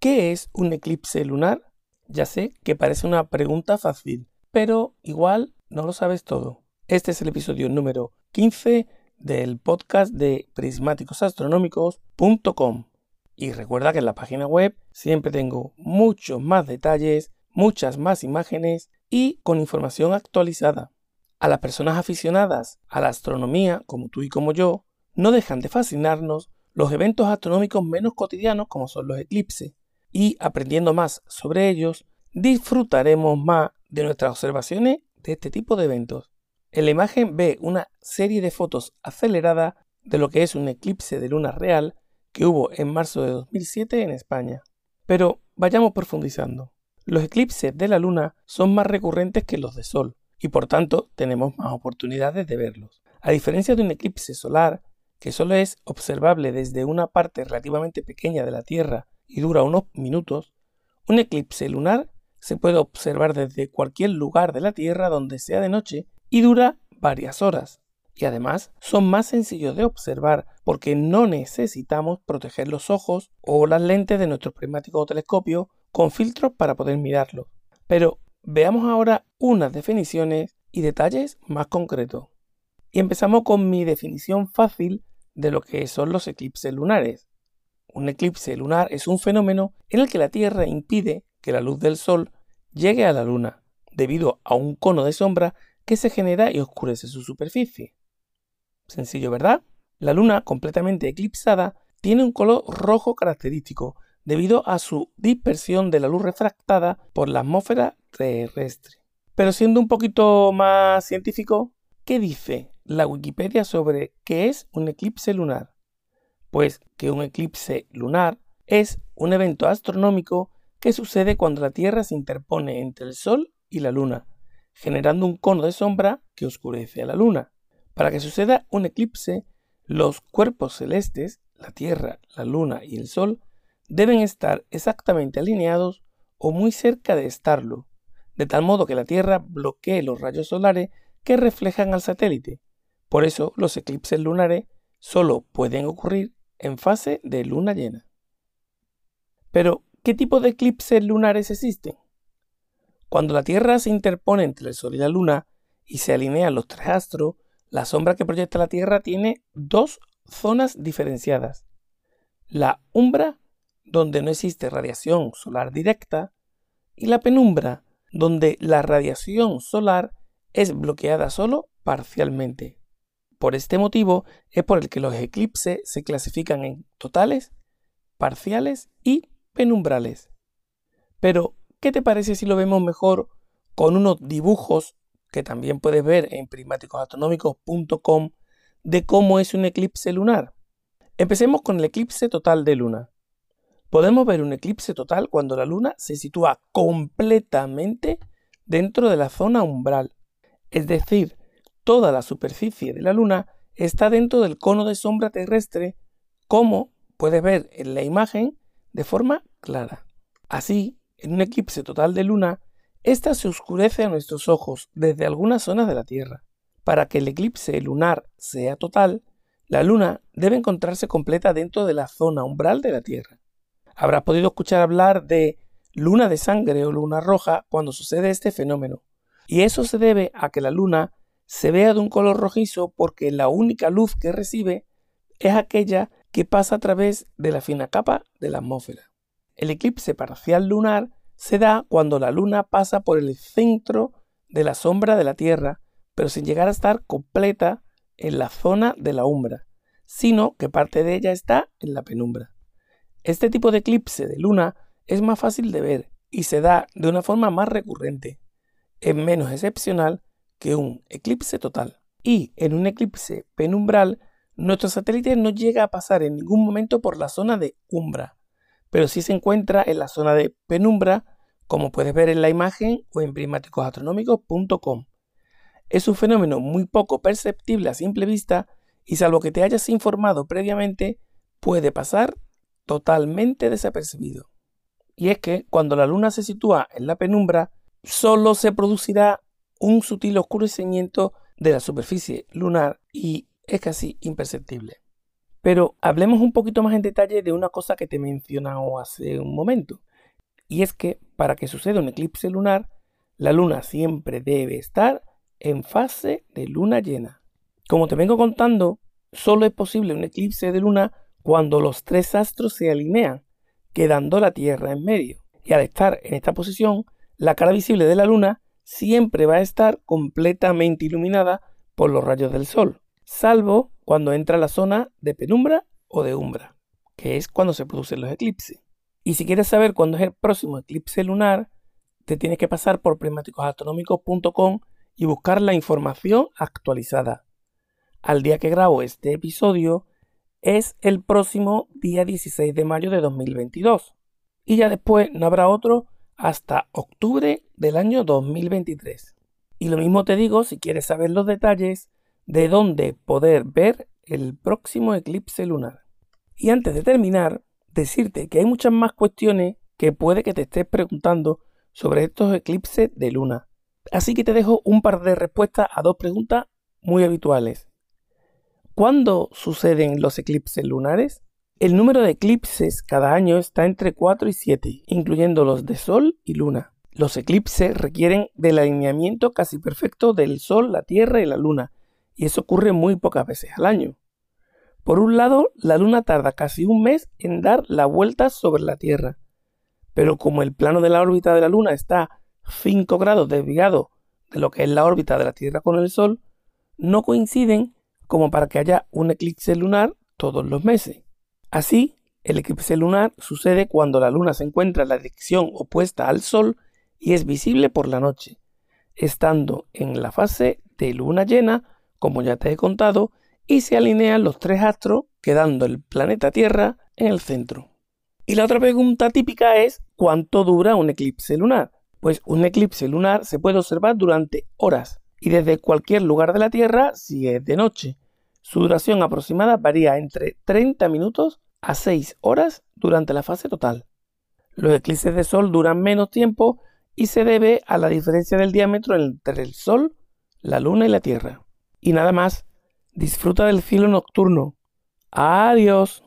¿Qué es un eclipse lunar? Ya sé que parece una pregunta fácil, pero igual no lo sabes todo. Este es el episodio número 15 del podcast de prismáticosastronómicos.com. Y recuerda que en la página web siempre tengo muchos más detalles, muchas más imágenes y con información actualizada. A las personas aficionadas a la astronomía, como tú y como yo, no dejan de fascinarnos los eventos astronómicos menos cotidianos como son los eclipses, y aprendiendo más sobre ellos, disfrutaremos más de nuestras observaciones de este tipo de eventos. En la imagen ve una serie de fotos aceleradas de lo que es un eclipse de luna real que hubo en marzo de 2007 en España. Pero vayamos profundizando. Los eclipses de la luna son más recurrentes que los de sol y por tanto tenemos más oportunidades de verlos. A diferencia de un eclipse solar, que solo es observable desde una parte relativamente pequeña de la Tierra y dura unos minutos, un eclipse lunar se puede observar desde cualquier lugar de la Tierra donde sea de noche y dura varias horas. Y además son más sencillos de observar porque no necesitamos proteger los ojos o las lentes de nuestro prismático telescopio con filtros para poder mirarlo. Pero veamos ahora unas definiciones y detalles más concretos. Y empezamos con mi definición fácil de lo que son los eclipses lunares. Un eclipse lunar es un fenómeno en el que la Tierra impide que la luz del Sol llegue a la Luna, debido a un cono de sombra que se genera y oscurece su superficie. Sencillo, ¿verdad? La Luna, completamente eclipsada, tiene un color rojo característico, debido a su dispersión de la luz refractada por la atmósfera terrestre. Pero siendo un poquito más científico, ¿qué dice la Wikipedia sobre qué es un eclipse lunar? Pues que un eclipse lunar es un evento astronómico que sucede cuando la Tierra se interpone entre el Sol y la Luna, generando un cono de sombra que oscurece a la Luna. Para que suceda un eclipse, los cuerpos celestes, la Tierra, la Luna y el Sol, deben estar exactamente alineados o muy cerca de estarlo, de tal modo que la Tierra bloquee los rayos solares que reflejan al satélite, por eso los eclipses lunares solo pueden ocurrir en fase de luna llena. Pero, ¿qué tipo de eclipses lunares existen? Cuando la Tierra se interpone entre el Sol y la Luna y se alinean los tres astros, la sombra que proyecta la Tierra tiene dos zonas diferenciadas. La umbra, donde no existe radiación solar directa, y la penumbra, donde la radiación solar es bloqueada solo parcialmente. Por este motivo es por el que los eclipses se clasifican en totales, parciales y penumbrales. Pero, ¿qué te parece si lo vemos mejor con unos dibujos que también puedes ver en prismáticosastronómicos.com de cómo es un eclipse lunar? Empecemos con el eclipse total de luna. Podemos ver un eclipse total cuando la luna se sitúa completamente dentro de la zona umbral, es decir, toda la superficie de la Luna está dentro del cono de sombra terrestre, como puedes ver en la imagen de forma clara. Así, en un eclipse total de Luna, ésta se oscurece a nuestros ojos desde algunas zonas de la Tierra. Para que el eclipse lunar sea total, la Luna debe encontrarse completa dentro de la zona umbral de la Tierra. Habrás podido escuchar hablar de luna de sangre o luna roja cuando sucede este fenómeno, y eso se debe a que la Luna se vea de un color rojizo porque la única luz que recibe es aquella que pasa a través de la fina capa de la atmósfera. El eclipse parcial lunar se da cuando la luna pasa por el centro de la sombra de la Tierra, pero sin llegar a estar completa en la zona de la umbra, sino que parte de ella está en la penumbra. Este tipo de eclipse de luna es más fácil de ver y se da de una forma más recurrente. Es menos excepcional que un eclipse total. Y en un eclipse penumbral, nuestro satélite no llega a pasar en ningún momento por la zona de umbra, pero sí se encuentra en la zona de penumbra, como puedes ver en la imagen o en prismáticosastronómicos.com. Es un fenómeno muy poco perceptible a simple vista y salvo que te hayas informado previamente, puede pasar totalmente desapercibido. Y es que cuando la luna se sitúa en la penumbra, solo se producirá un sutil oscurecimiento de la superficie lunar y es casi imperceptible. Pero hablemos un poquito más en detalle de una cosa que te he mencionado hace un momento. Y es que para que suceda un eclipse lunar, la luna siempre debe estar en fase de luna llena. Como te vengo contando, solo es posible un eclipse de luna cuando los tres astros se alinean, quedando la Tierra en medio. Y al estar en esta posición, la cara visible de la luna siempre va a estar completamente iluminada por los rayos del sol, salvo cuando entra la zona de penumbra o de umbra, que es cuando se producen los eclipses. Y si quieres saber cuándo es el próximo eclipse lunar, te tienes que pasar por prismáticosastronómicos.com y buscar la información actualizada. Al día que grabo este episodio es el próximo día 16 de mayo de 2022. Y ya después no habrá otro hasta octubre del año 2023. Y lo mismo te digo si quieres saber los detalles de dónde poder ver el próximo eclipse lunar. Y antes de terminar, decirte que hay muchas más cuestiones que puede que te estés preguntando sobre estos eclipses de luna. Así que te dejo un par de respuestas a dos preguntas muy habituales. ¿Cuándo suceden los eclipses lunares? El número de eclipses cada año está entre 4 y 7, incluyendo los de Sol y Luna. Los eclipses requieren del alineamiento casi perfecto del Sol, la Tierra y la Luna, y eso ocurre muy pocas veces al año. Por un lado, la Luna tarda casi un mes en dar la vuelta sobre la Tierra, pero como el plano de la órbita de la Luna está 5 grados desviado de lo que es la órbita de la Tierra con el Sol, no coinciden como para que haya un eclipse lunar todos los meses. Así, el eclipse lunar sucede cuando la Luna se encuentra en la dirección opuesta al Sol y es visible por la noche, estando en la fase de luna llena como ya te he contado, y se alinean los tres astros, quedando el planeta Tierra en el centro. Y la otra pregunta típica es ¿cuánto dura un eclipse lunar? Pues un eclipse lunar se puede observar durante horas y desde cualquier lugar de la Tierra si es de noche. Su duración aproximada varía entre 30 minutos a 6 horas durante la fase total. Los eclipses de Sol duran menos tiempo y se debe a la diferencia del diámetro entre el Sol, la Luna y la Tierra. Y nada más, disfruta del cielo nocturno. Adiós.